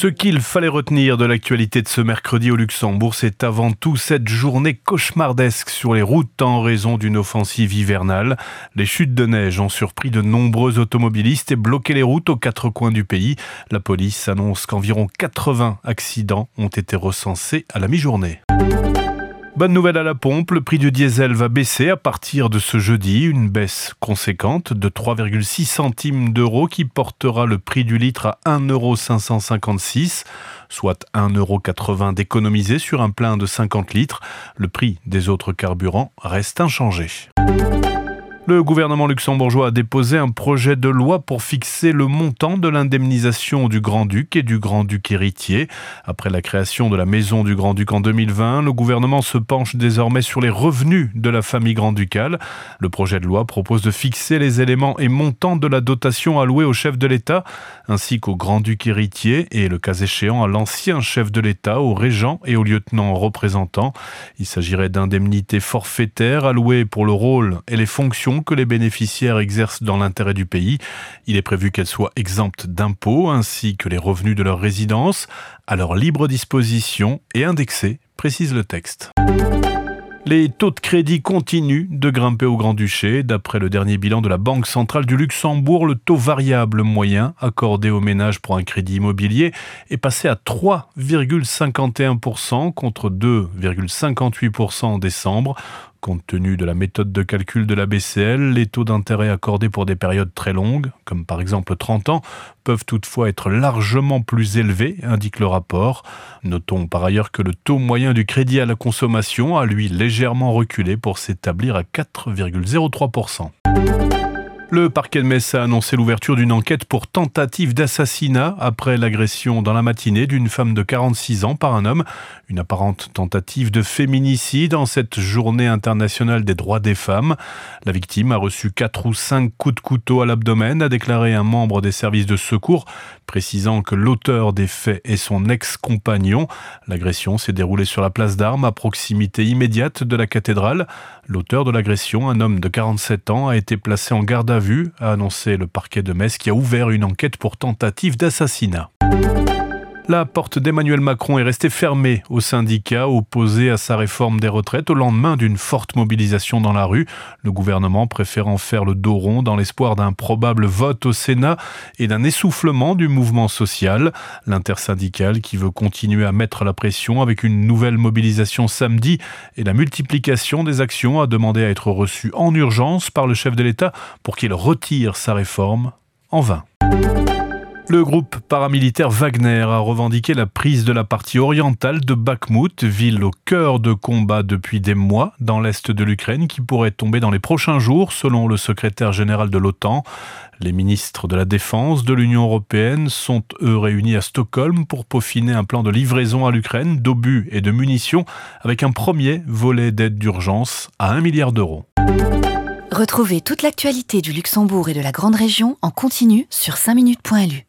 Ce qu'il fallait retenir de l'actualité de ce mercredi au Luxembourg, c'est avant tout cette journée cauchemardesque sur les routes en raison d'une offensive hivernale. Les chutes de neige ont surpris de nombreux automobilistes et bloqué les routes aux quatre coins du pays. La police annonce qu'environ 80 accidents ont été recensés à la mi-journée. Bonne nouvelle à la pompe, le prix du diesel va baisser à partir de ce jeudi, une baisse conséquente de 3,6 centimes d'euros qui portera le prix du litre à 1,556 euros, soit 1,80 euros d'économiser sur un plein de 50 litres. Le prix des autres carburants reste inchangé. Le gouvernement luxembourgeois a déposé un projet de loi pour fixer le montant de l'indemnisation du grand-duc et du grand-duc héritier. Après la création de la maison du grand-duc en 2020, le gouvernement se penche désormais sur les revenus de la famille grand-ducale. Le projet de loi propose de fixer les éléments et montants de la dotation allouée au chef de l'État, ainsi qu'au grand-duc héritier et, le cas échéant, à l'ancien chef de l'État, au régent et au lieutenant représentant. Il s'agirait d'indemnités forfaitaires allouées pour le rôle et les fonctions que les bénéficiaires exercent dans l'intérêt du pays. Il est prévu qu'elles soient exemptes d'impôts ainsi que les revenus de leur résidence, à leur libre disposition et indexés, précise le texte. Les taux de crédit continuent de grimper au Grand-Duché. D'après le dernier bilan de la Banque centrale du Luxembourg, le taux variable moyen accordé aux ménages pour un crédit immobilier est passé à 3,51% contre 2,58% en décembre. Compte tenu de la méthode de calcul de la BCL, les taux d'intérêt accordés pour des périodes très longues, comme par exemple 30 ans, peuvent toutefois être largement plus élevés, indique le rapport. Notons par ailleurs que le taux moyen du crédit à la consommation a lui légèrement reculé pour s'établir à 4,03%. Le parquet de Metz a annoncé l'ouverture d'une enquête pour tentative d'assassinat après l'agression dans la matinée d'une femme de 46 ans par un homme. Une apparente tentative de féminicide en cette journée internationale des droits des femmes. La victime a reçu 4 ou 5 coups de couteau à l'abdomen, a déclaré un membre des services de secours, précisant que l'auteur des faits est son ex-compagnon. L'agression s'est déroulée sur la place d'armes à proximité immédiate de la cathédrale. L'auteur de l'agression, un homme de 47 ans, a été placé en garde à a annoncé le parquet de Metz qui a ouvert une enquête pour tentative d'assassinat. La porte d'Emmanuel Macron est restée fermée aux syndicats opposés à sa réforme des retraites au lendemain d'une forte mobilisation dans la rue. Le gouvernement préférant faire le dos rond dans l'espoir d'un probable vote au Sénat et d'un essoufflement du mouvement social. L'intersyndical qui veut continuer à mettre la pression avec une nouvelle mobilisation samedi et la multiplication des actions a demandé à être reçu en urgence par le chef de l'État pour qu'il retire sa réforme en vain. Le groupe paramilitaire Wagner a revendiqué la prise de la partie orientale de Bakhmut, ville au cœur de combat depuis des mois dans l'est de l'Ukraine, qui pourrait tomber dans les prochains jours, selon le secrétaire général de l'OTAN. Les ministres de la Défense de l'Union européenne sont, eux, réunis à Stockholm pour peaufiner un plan de livraison à l'Ukraine d'obus et de munitions, avec un premier volet d'aide d'urgence à 1 milliard d'euros. Retrouvez toute l'actualité du Luxembourg et de la Grande Région en continu sur 5minutes.lu.